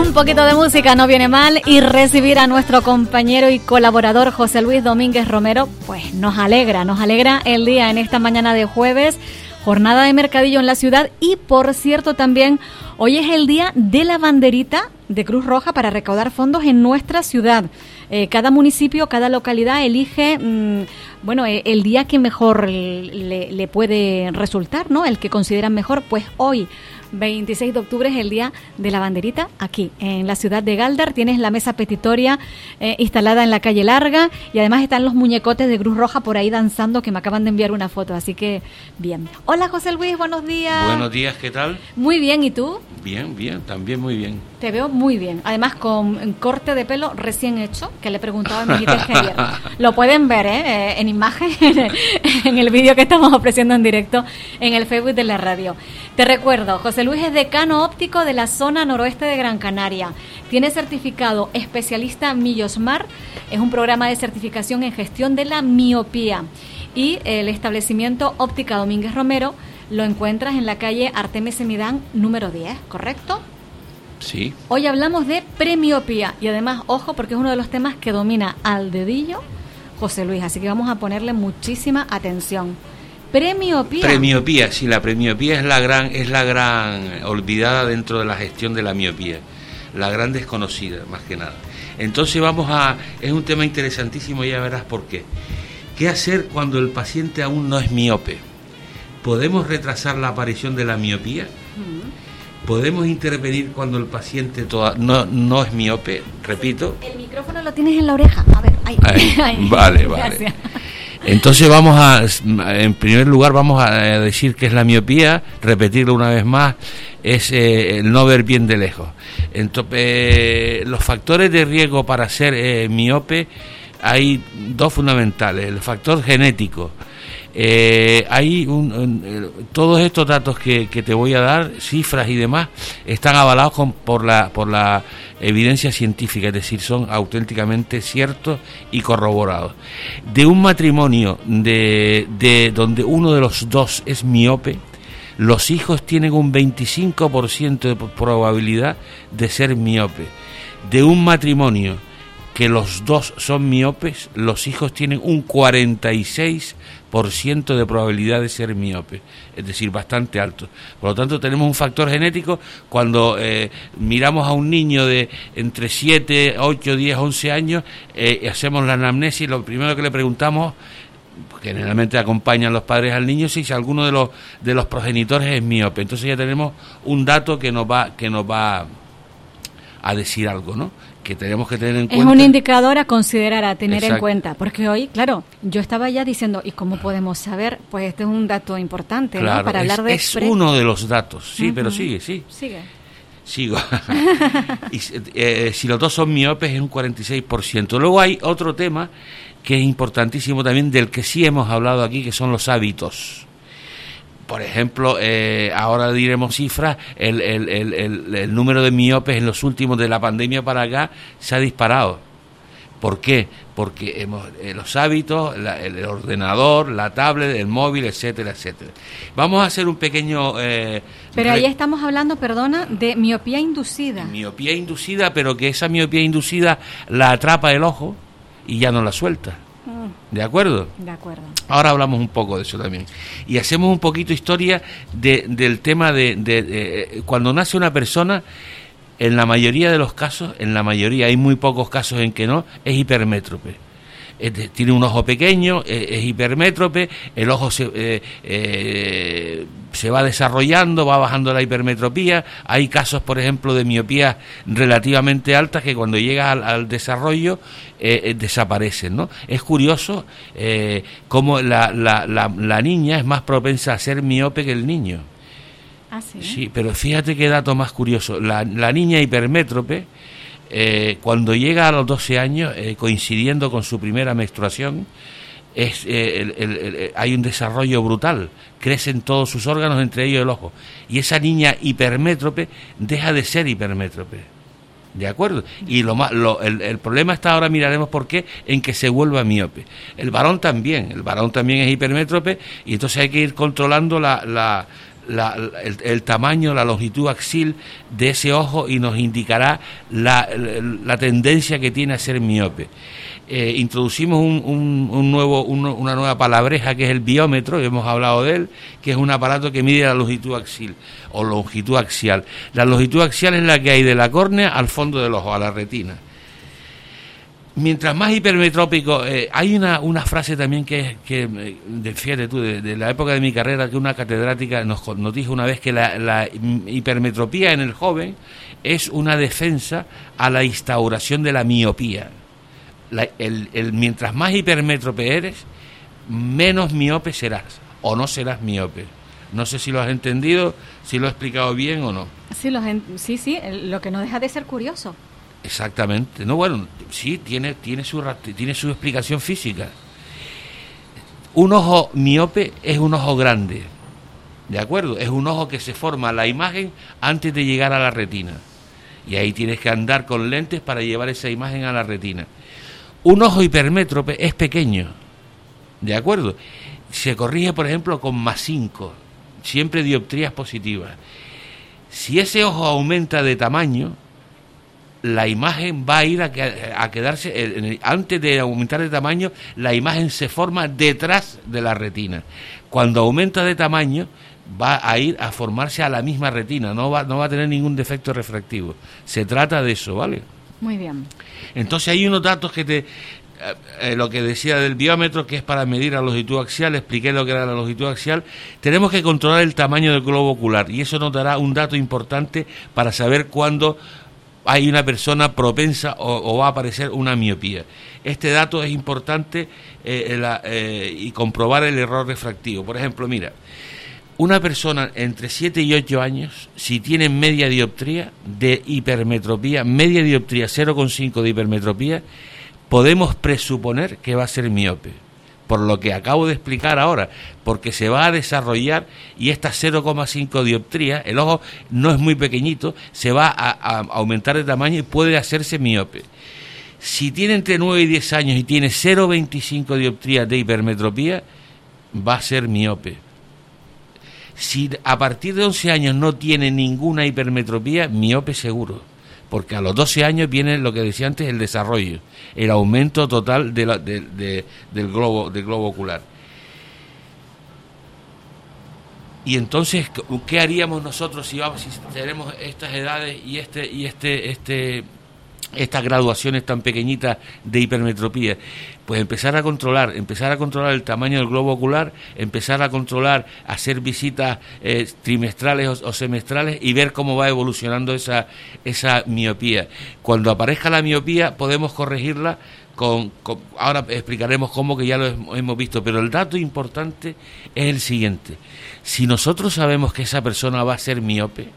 Un poquito de música no viene mal y recibir a nuestro compañero y colaborador José Luis Domínguez Romero, pues nos alegra, nos alegra el día en esta mañana de jueves, jornada de mercadillo en la ciudad y por cierto también hoy es el día de la banderita de Cruz Roja para recaudar fondos en nuestra ciudad. Eh, cada municipio, cada localidad elige, mm, bueno, eh, el día que mejor le, le puede resultar, ¿no? El que consideran mejor, pues hoy 26 de octubre es el día de la banderita aquí en la ciudad de Galdar. Tienes la mesa petitoria eh, instalada en la calle Larga y además están los muñecotes de Cruz Roja por ahí danzando que me acaban de enviar una foto. Así que bien. Hola José Luis, buenos días. Buenos días, ¿qué tal? Muy bien, ¿y tú? Bien, bien, también muy bien. Te veo muy bien. Además con corte de pelo recién hecho, que le preguntaba a mi ayer. Lo pueden ver ¿eh? Eh, en imagen en el vídeo que estamos ofreciendo en directo en el Facebook de la radio. Te recuerdo, José Luis es decano óptico de la zona noroeste de Gran Canaria. Tiene certificado especialista Millosmar. Es un programa de certificación en gestión de la miopía. Y el establecimiento Óptica Domínguez Romero lo encuentras en la calle Artemis Semidán número 10, ¿correcto? Sí. Hoy hablamos de premiopía y además, ojo, porque es uno de los temas que domina al dedillo José Luis, así que vamos a ponerle muchísima atención. Premiopía. Premiopía, sí, la premiopía es la gran, es la gran olvidada dentro de la gestión de la miopía, la gran desconocida, más que nada. Entonces vamos a, es un tema interesantísimo, ya verás por qué. ¿Qué hacer cuando el paciente aún no es miope? ¿Podemos retrasar la aparición de la miopía? ¿Podemos intervenir cuando el paciente toda- no, no es miope? Repito. El micrófono lo tienes en la oreja. A ver, ahí. Ahí, ahí. vale, vale. Gracias. Entonces vamos a, en primer lugar vamos a decir que es la miopía, repetirlo una vez más, es eh, el no ver bien de lejos. Entonces, los factores de riesgo para ser eh, miope hay dos fundamentales, el factor genético. Eh, hay un, eh, todos estos datos que, que te voy a dar, cifras y demás, están avalados con- por la por la evidencia científica, es decir, son auténticamente ciertos y corroborados. De un matrimonio de, de donde uno de los dos es miope, los hijos tienen un 25% de probabilidad de ser miope. De un matrimonio que los dos son miopes, los hijos tienen un 46% de probabilidad de ser miope, es decir, bastante alto. Por lo tanto, tenemos un factor genético. Cuando eh, miramos a un niño de entre 7, 8, 10, 11 años, eh, hacemos la anamnesis, lo primero que le preguntamos generalmente acompañan los padres al niño si alguno de los de los progenitores es miope. Entonces ya tenemos un dato que nos va que nos va a decir algo no que tenemos que tener en Es cuenta. un indicador a considerar, a tener en cuenta, porque hoy, claro, yo estaba ya diciendo, ¿y cómo podemos saber? Pues este es un dato importante, ¿no? Para es, hablar de es uno de los datos. Sí pero sigue sí. Sigue. sigo. Y eh, si los dos son miopes es un 46% luego hay otro tema que es importantísimo también del que sí hemos hablado aquí que son los hábitos por ejemplo, eh, ahora diremos cifras, el, el, el, el- número de miopes en los últimos de la pandemia para acá se ha disparado. ¿Por qué? Porque hemos, eh, los hábitos, la- el, ordenador, la tablet, el móvil, etcétera, etcétera. Vamos a hacer un pequeño... eh, Pero ahí estamos hablando, perdona, de miopía inducida. Miopía inducida, pero que esa miopía inducida la atrapa el ojo y ya no la suelta. ¿De acuerdo? de acuerdo. Ahora hablamos un poco de eso también. Y hacemos un poquito historia de- del tema de, de- de, eh, cuando nace una persona, en la mayoría de los casos, en la mayoría, hay muy pocos casos en que no, es hipermétrope. Tiene un ojo pequeño, eh, es hipermétrope, el ojo se, eh, eh, se va desarrollando, va bajando la hipermetropía. Hay casos, por ejemplo, de miopía relativamente altas que cuando llega al, desarrollo eh, desaparecen. ¿no? Es curioso cómo la, la, la, niña es más propensa a ser miope que el niño. Ah, sí. Sí, pero fíjate qué dato más curioso. La, niña hipermétrope, cuando llega a los 12 años, coincidiendo con su primera menstruación, es, eh, hay un desarrollo brutal, crecen todos sus órganos, entre ellos el ojo. Y esa niña hipermétrope deja de ser hipermétrope. ¿De acuerdo? Y lo, más, lo el, problema está ahora, miraremos por qué, en que se vuelva miope. El varón también, el varón también es hipermétrope y entonces hay que ir controlando la, la, el, el, tamaño, la longitud axil de ese ojo y nos indicará la, la tendencia que tiene a ser miope. Eh, introducimos un, nuevo, una nueva palabreja que es el biómetro, hemos hablado de él, que es un aparato que mide la longitud axial o longitud axial. La longitud axial es la que hay de la córnea al fondo del ojo, a la retina. Mientras más hipermetrópico, eh, hay una, una, frase también que, que de, fíjate tú, de, la época de mi carrera, que una catedrática nos, nos dijo una vez que la, hipermetropía en el joven es una defensa a la instauración de la miopía mientras más hipermétrope eres, menos miope serás o no serás miope. No sé si lo has entendido, si lo he explicado bien o no. Sí, lo, sí, sí, lo que no deja de ser curioso. Exactamente. No, bueno, sí, tiene, tiene, su, tiene su explicación física. Un ojo miope es un ojo grande, ¿de acuerdo? Es un ojo que se forma la imagen antes de llegar a la retina. Y ahí tienes que andar con lentes para llevar esa imagen a la retina. Un ojo hipermétrope es pequeño, ¿de acuerdo? Se corrige, por ejemplo, con más 5, siempre dioptrías positivas. Si ese ojo aumenta de tamaño, la imagen va a ir a, quedarse, antes de aumentar de tamaño, la imagen se forma detrás de la retina. Cuando aumenta de tamaño, va a ir a formarse a la misma retina, no va, no va a tener ningún defecto refractivo. Se trata de eso, ¿vale? Muy bien. Entonces hay unos datos que te... Eh, eh, lo que decía del biómetro, que es para medir la longitud axial, expliqué lo que era la longitud axial, tenemos que controlar el tamaño del globo ocular y eso nos dará un dato importante para saber cuándo hay una persona propensa o, va a aparecer una miopía. Este dato es importante eh, y comprobar el error refractivo. Por ejemplo, mira, una persona entre 7 y 8 años, si tiene media dioptría de hipermetropía, media dioptría 0,5 de hipermetropía, podemos presuponer que va a ser miope. Por lo que acabo de explicar ahora, porque se va a desarrollar y esta 0,5 dioptría, el ojo no es muy pequeñito, se va a, aumentar de tamaño y puede hacerse miope. Si tiene entre 9 y 10 años y tiene 0,25 dioptrías de hipermetropía, va a ser miope si a partir de 11 años no tiene ninguna hipermetropía, miope seguro. Porque a los 12 años viene lo que decía antes, el desarrollo, el aumento total de del, globo, del globo ocular. Y entonces, ¿qué haríamos nosotros si vamos, si tenemos estas edades y este, y este, este, estas graduaciones tan pequeñitas de hipermetropía? Pues empezar a controlar, empezar a controlar el tamaño del globo ocular, empezar a controlar, hacer visitas eh, trimestrales o, semestrales y ver cómo va evolucionando esa, esa miopía. Cuando aparezca la miopía podemos corregirla con, ahora explicaremos cómo que ya lo hemos visto, pero el dato importante es el siguiente. Si nosotros sabemos que esa persona va a ser miope,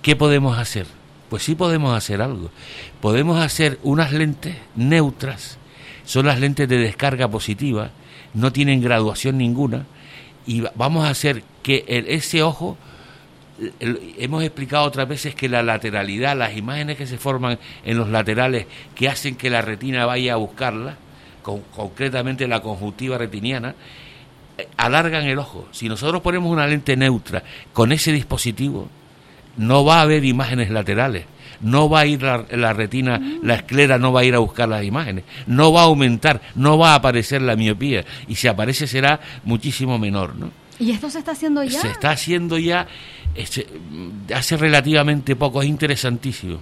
¿qué podemos hacer? Pues sí podemos hacer algo. Podemos hacer unas lentes neutras, son las lentes de descarga positiva, no tienen graduación ninguna, y vamos a hacer que ese ojo, hemos explicado otras veces que la lateralidad, las imágenes que se forman en los laterales que hacen que la retina vaya a buscarla, concretamente la conjuntiva retiniana, eh, alargan el ojo. Si nosotros ponemos una lente neutra con ese dispositivo, no va a haber imágenes laterales, no va a ir la, retina, la esclera no va a ir a buscar las imágenes, no va a aumentar, no va a aparecer la miopía y si aparece será muchísimo menor, ¿no? ¿Y esto se está haciendo ya? Se está haciendo ya hace relativamente poco, es interesantísimo.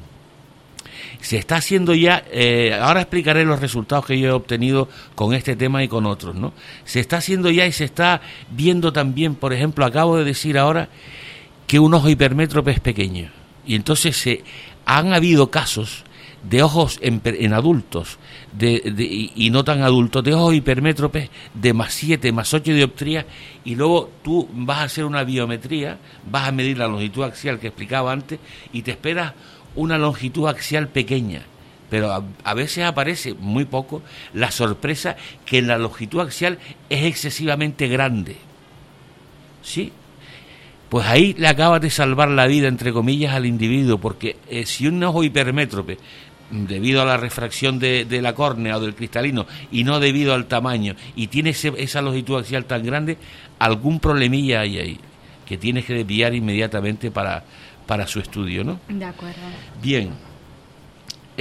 Se está haciendo ya, eh, ahora explicaré los resultados que yo he obtenido con este tema y con otros, ¿no? Se está haciendo ya y se está viendo también, por ejemplo, acabo de decir ahora que un ojo hipermétrope es pequeño. Y entonces se han habido casos de ojos en, adultos de, y, no tan adultos, de ojos hipermétropes de más 7, más 8 dioptrías, y luego tú vas a hacer una biometría, vas a medir la longitud axial que explicaba antes, y te esperas una longitud axial pequeña. Pero a, a veces aparece muy poco la sorpresa que la longitud axial es excesivamente grande. ¿Sí? Pues ahí le acabas de salvar la vida, entre comillas, al individuo, porque eh, si un ojo hipermétrope, debido a la refracción de, la córnea o del cristalino, y no debido al tamaño, y tiene esa longitud axial tan grande, algún problemilla hay ahí, que tienes que desviar inmediatamente para, para su estudio, ¿no? De acuerdo. Bien,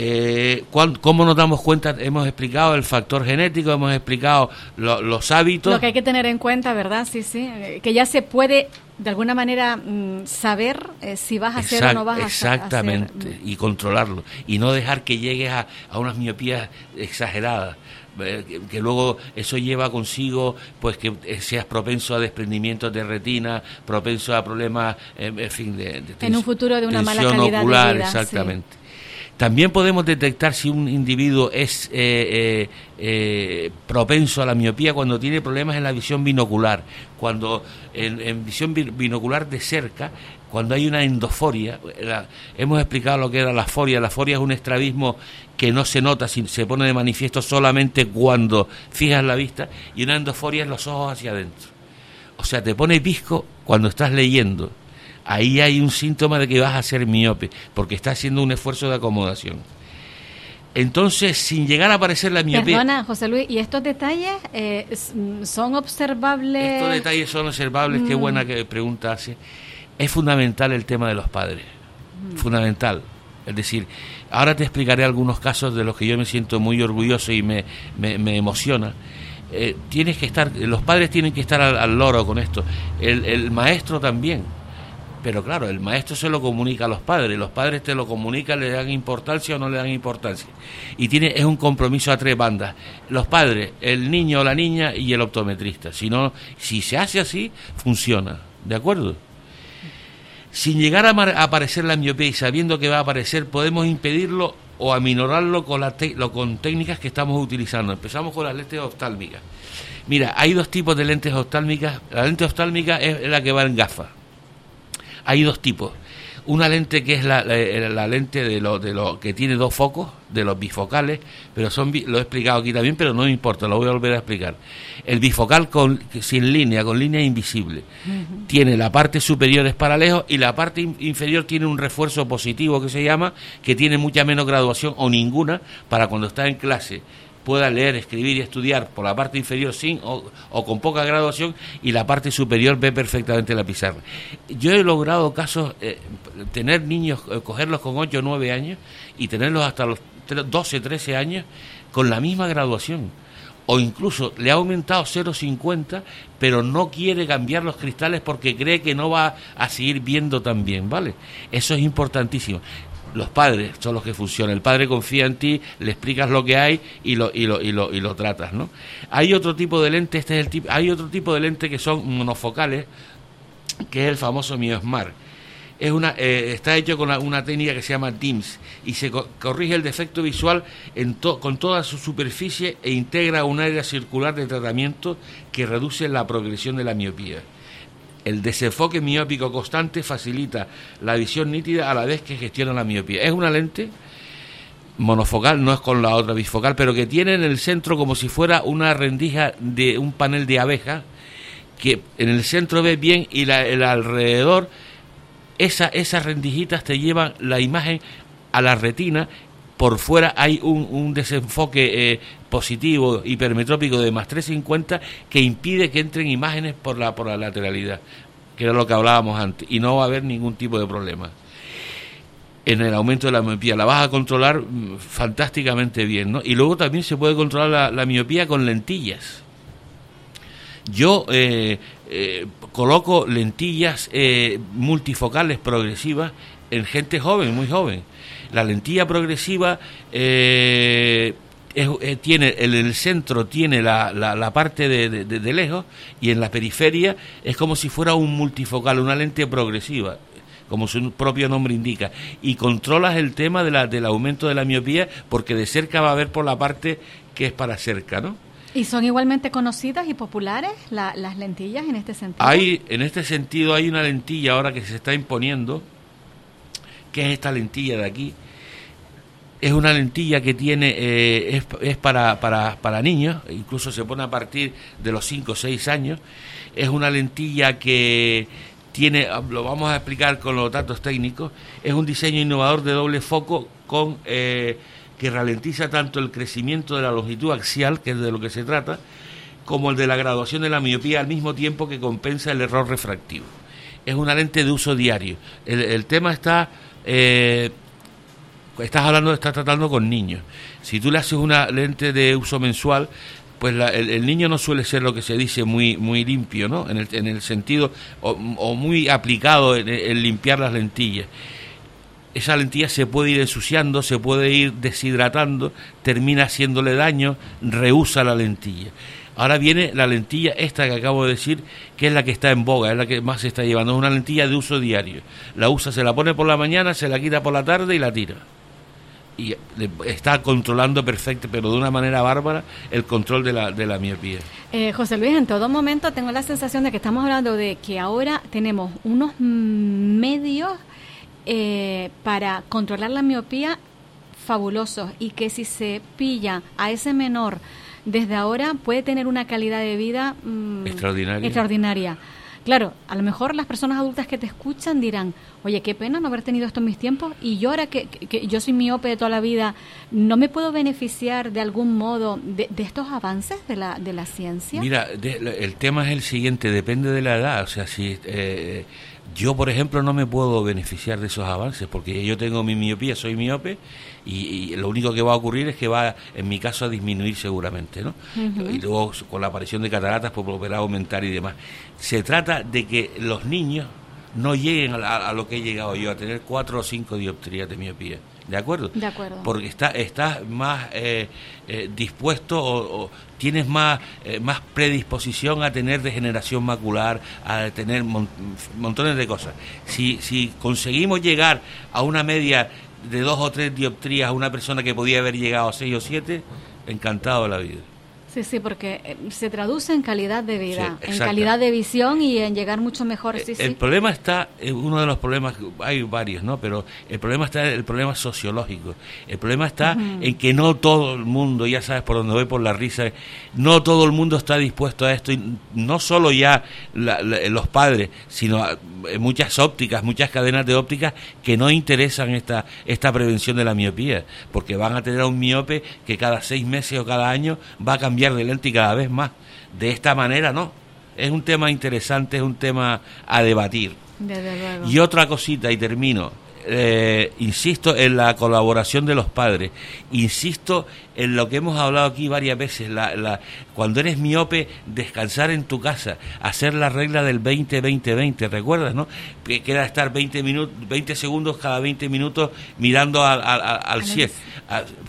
eh, ¿Cómo nos damos cuenta? Hemos explicado el factor genético, hemos explicado los hábitos. Lo que hay que tener en cuenta, ¿verdad? Sí, sí. Eh, que ya se puede, de alguna manera, mm, saber eh, si vas a hacer o no vas a hacer. Exactamente, y controlarlo. Y no dejar que llegues a, unas miopías exageradas. Eh, que, luego eso lleva consigo pues que seas propenso a desprendimientos de retina, propenso a problemas, en fin, de, en un futuro de una mala calidad ocular, de vida, exactamente. También podemos detectar si un individuo es eh, eh, eh, propenso a la miopía cuando tiene problemas en la visión binocular, cuando en, visión binocular de cerca, cuando hay una endoforia. hemos explicado lo que era la foria. La foria es un estrabismo que no se nota, se pone de manifiesto solamente cuando fijas la vista, y una endoforia es los ojos hacia adentro. O sea, te pone pisco cuando estás leyendo ahí hay un síntoma de que vas a ser miope, porque estás haciendo un esfuerzo de acomodación. Entonces, sin llegar a aparecer la miopía... Perdona, José Luis, ¿y estos detalles eh, son observables? Estos detalles son observables, qué mm. buena que pregunta hace. Es fundamental el tema de los padres, mm. fundamental. Es decir, ahora te explicaré algunos casos de los que yo me siento muy orgulloso y me, me, emociona. Eh, tienes que estar, los padres tienen que estar al, loro con esto, el, el maestro también pero claro, el maestro se lo comunica a los padres, los padres te lo comunican, le dan importancia o no le dan importancia. Y tiene, es un compromiso a tres bandas, los padres, el niño o la niña y el optometrista. Si, no, si se hace así, funciona, ¿de acuerdo? Sin llegar a, aparecer la miopía y sabiendo que va a aparecer, podemos impedirlo o aminorarlo con, la con técnicas que estamos utilizando. Empezamos con las lentes oftálmicas. Mira, hay dos tipos de lentes oftálmicas. La lente oftálmica es la que va en gafas hay dos tipos. Una lente que es la, lente de lo, de lo que tiene dos focos, de los bifocales, pero son lo he explicado aquí también, pero no me importa, lo voy a volver a explicar. El bifocal con, sin línea, con línea invisible, tiene la parte superior es para lejos y la parte inferior tiene un refuerzo positivo que se llama, que tiene mucha menos graduación o ninguna para cuando está en clase pueda leer, escribir y estudiar por la parte inferior sin o, con poca graduación y la parte superior ve perfectamente la pizarra. Yo he logrado casos, eh, tener niños, eh, cogerlos con 8 o 9 años y tenerlos hasta los 12, 13 años con la misma graduación. O incluso le ha aumentado 0,50, pero no quiere cambiar los cristales porque cree que no va a seguir viendo tan bien, ¿vale? Eso es importantísimo los padres son los que funcionan. El padre confía en ti, le explicas lo que hay y lo, y lo, y lo, y lo tratas, ¿no? Hay otro tipo de lente, este es el tipo, hay otro tipo de lente que son monofocales, que es el famoso Miosmar. Es una, eh, está hecho con una, técnica que se llama DIMS y se corrige el defecto visual en con toda su superficie e integra un área circular de tratamiento que reduce la progresión de la miopía. El desenfoque miópico constante facilita la visión nítida a la vez que gestiona la miopía. Es una lente monofocal, no es con la otra bifocal, pero que tiene en el centro como si fuera una rendija de un panel de abeja, que en el centro ves bien y el alrededor, esa, esas rendijitas te llevan la imagen a la retina por fuera hay un, desenfoque eh, positivo hipermetrópico de más 350 que impide que entren imágenes por la, por la lateralidad, que era lo que hablábamos antes, y no va a haber ningún tipo de problema. En el aumento de la miopía la vas a controlar mm, fantásticamente bien, ¿no? Y luego también se puede controlar la, miopía con lentillas. Yo eh, eh, coloco lentillas multifocales progresivas en gente joven, muy joven La lentilla progresiva eh, eh, tiene en el centro tiene la, la, parte de, de, lejos y en la periferia es como si fuera un multifocal, una lente progresiva como su propio nombre indica, y controlas el tema de la, del aumento de la miopía porque de cerca va a ver por la parte que es para cerca, ¿no? ¿Y son igualmente conocidas y populares las lentillas en este sentido? Hay, en este sentido hay una lentilla ahora que se está imponiendo, que es esta lentilla de aquí. Es una lentilla que tiene, eh, es, es para, para, para, niños, incluso se pone a partir de los 5 o 6 años. Es una lentilla que tiene, lo vamos a explicar con los datos técnicos, es un diseño innovador de doble foco con... Eh, que ralentiza tanto el crecimiento de la longitud axial, que es de lo que se trata, como el de la graduación de la miopía al mismo tiempo que compensa el error refractivo. Es una lente de uso diario. El, tema está, eh, estás hablando, estás tratando con niños. Si tú le haces una lente de uso mensual, pues el, niño no suele ser lo que se dice muy muy limpio, ¿no? En el, en el sentido o, muy aplicado en limpiar las lentillas esa lentilla se puede ir ensuciando, se puede ir deshidratando, termina haciéndole daño, rehúsa la lentilla. Ahora viene la lentilla esta que acabo de decir, que es la que está en boga, es la que más se está llevando, es una lentilla de uso diario. La usa, se la pone por la mañana, se la quita por la tarde y la tira. Y está controlando perfecto, pero de una manera bárbara, el control de la, de la miopía. Eh, José Luis, en todo momento tengo la sensación de que estamos hablando de que ahora tenemos unos medios eh, para controlar la miopía fabulosos y que si se pilla a ese menor desde ahora puede tener una calidad de vida mm, extraordinaria. extraordinaria. Claro, a lo mejor las personas adultas que te escuchan dirán, oye, qué pena no haber tenido esto en mis tiempos y yo ahora que, yo soy miope de toda la vida, ¿no me puedo beneficiar de algún modo de, estos avances de la, de la ciencia? Mira, el tema es el siguiente, depende de la edad, o sea, si... Eh, yo, por ejemplo, no me puedo beneficiar de esos avances porque yo tengo mi miopía, soy miope y, lo único que va a ocurrir es que va, en mi caso, a disminuir seguramente, ¿no? Y luego con la aparición de cataratas, pues volverá a aumentar y demás. Se trata de que los niños no lleguen a, lo que he llegado yo, a tener cuatro o cinco dioptrías de miopía. ¿De acuerdo? De acuerdo. Porque está, estás más eh, eh, dispuesto o, tienes más, eh, más predisposición a tener degeneración macular, a tener montones de cosas. Si, si conseguimos llegar a una media de dos o tres dioptrías a una persona que podía haber llegado a seis o siete, encantado de la vida. Sí, sí, porque eh, se traduce en calidad de vida, en calidad de visión y en llegar mucho mejor. Eh, el problema está, uno de los problemas, hay varios, ¿no? Pero el problema está, el problema sociológico. El problema está en que no todo el mundo, ya sabes por dónde voy por la risa, no todo el mundo está dispuesto a esto. Y no solo ya los padres, sino eh, muchas ópticas, muchas cadenas de ópticas que no interesan esta, esta prevención de la miopía, porque van a tener a un miope que cada seis meses o cada año va a cambiar de lente y cada vez más. De esta manera no. Es un tema interesante, es un tema a debatir. Y otra cosita, y termino. Eh, insisto en la colaboración de los padres, insisto en lo que hemos hablado aquí varias veces, la, cuando eres miope, descansar en tu casa, hacer la regla del 20-20-20, ¿recuerdas, no? Que era estar 20, minutos, 20 segundos cada 20 minutos mirando al, al, cielo,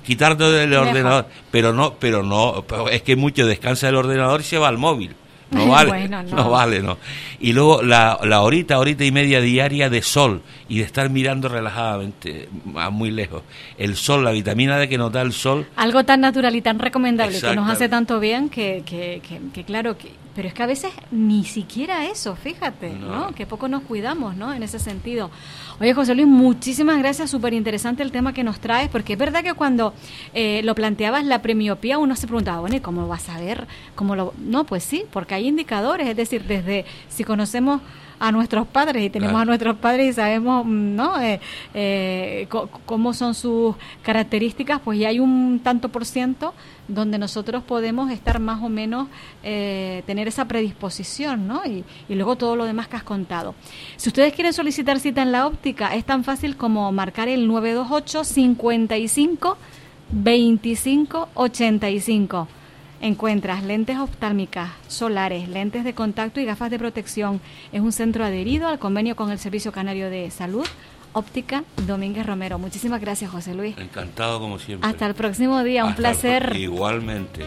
quitando del ordenador, pero no, pero no, es que mucho descansa el ordenador y se va al móvil. No vale, no. vale, no. Y luego la, la horita, horita y media diaria de sol y de estar mirando relajadamente a muy lejos. El sol, la vitamina D que nos da el sol. Algo tan natural y tan recomendable que nos hace tanto bien que, que, que, claro, que, pero es que a veces ni siquiera eso, fíjate, no. Que poco nos cuidamos, ¿no? En ese sentido. Oye, José Luis, muchísimas gracias, súper interesante el tema que nos traes, porque es verdad que cuando eh, lo planteabas la premiopía, uno se preguntaba, bueno, ¿y cómo vas a ver? ¿Cómo lo... No, pues sí, porque hay indicadores, es decir, desde si conocemos a nuestros padres y tenemos a nuestros padres y sabemos mm, no eh, eh, cómo son sus características pues ya hay un tanto por ciento donde nosotros podemos estar más o menos eh, tener esa predisposición no y, y, luego todo lo demás que has contado. Si ustedes quieren solicitar cita en la óptica es tan fácil como marcar el 928 55 25 85 Encuentras lentes oftálmicas, solares, lentes de contacto y gafas de protección. Es un centro adherido al convenio con el Servicio Canario de Salud. Óptica Domínguez Romero. Muchísimas gracias, José Luis. Encantado como siempre. Hasta el próximo día, un Hasta placer. Igualmente.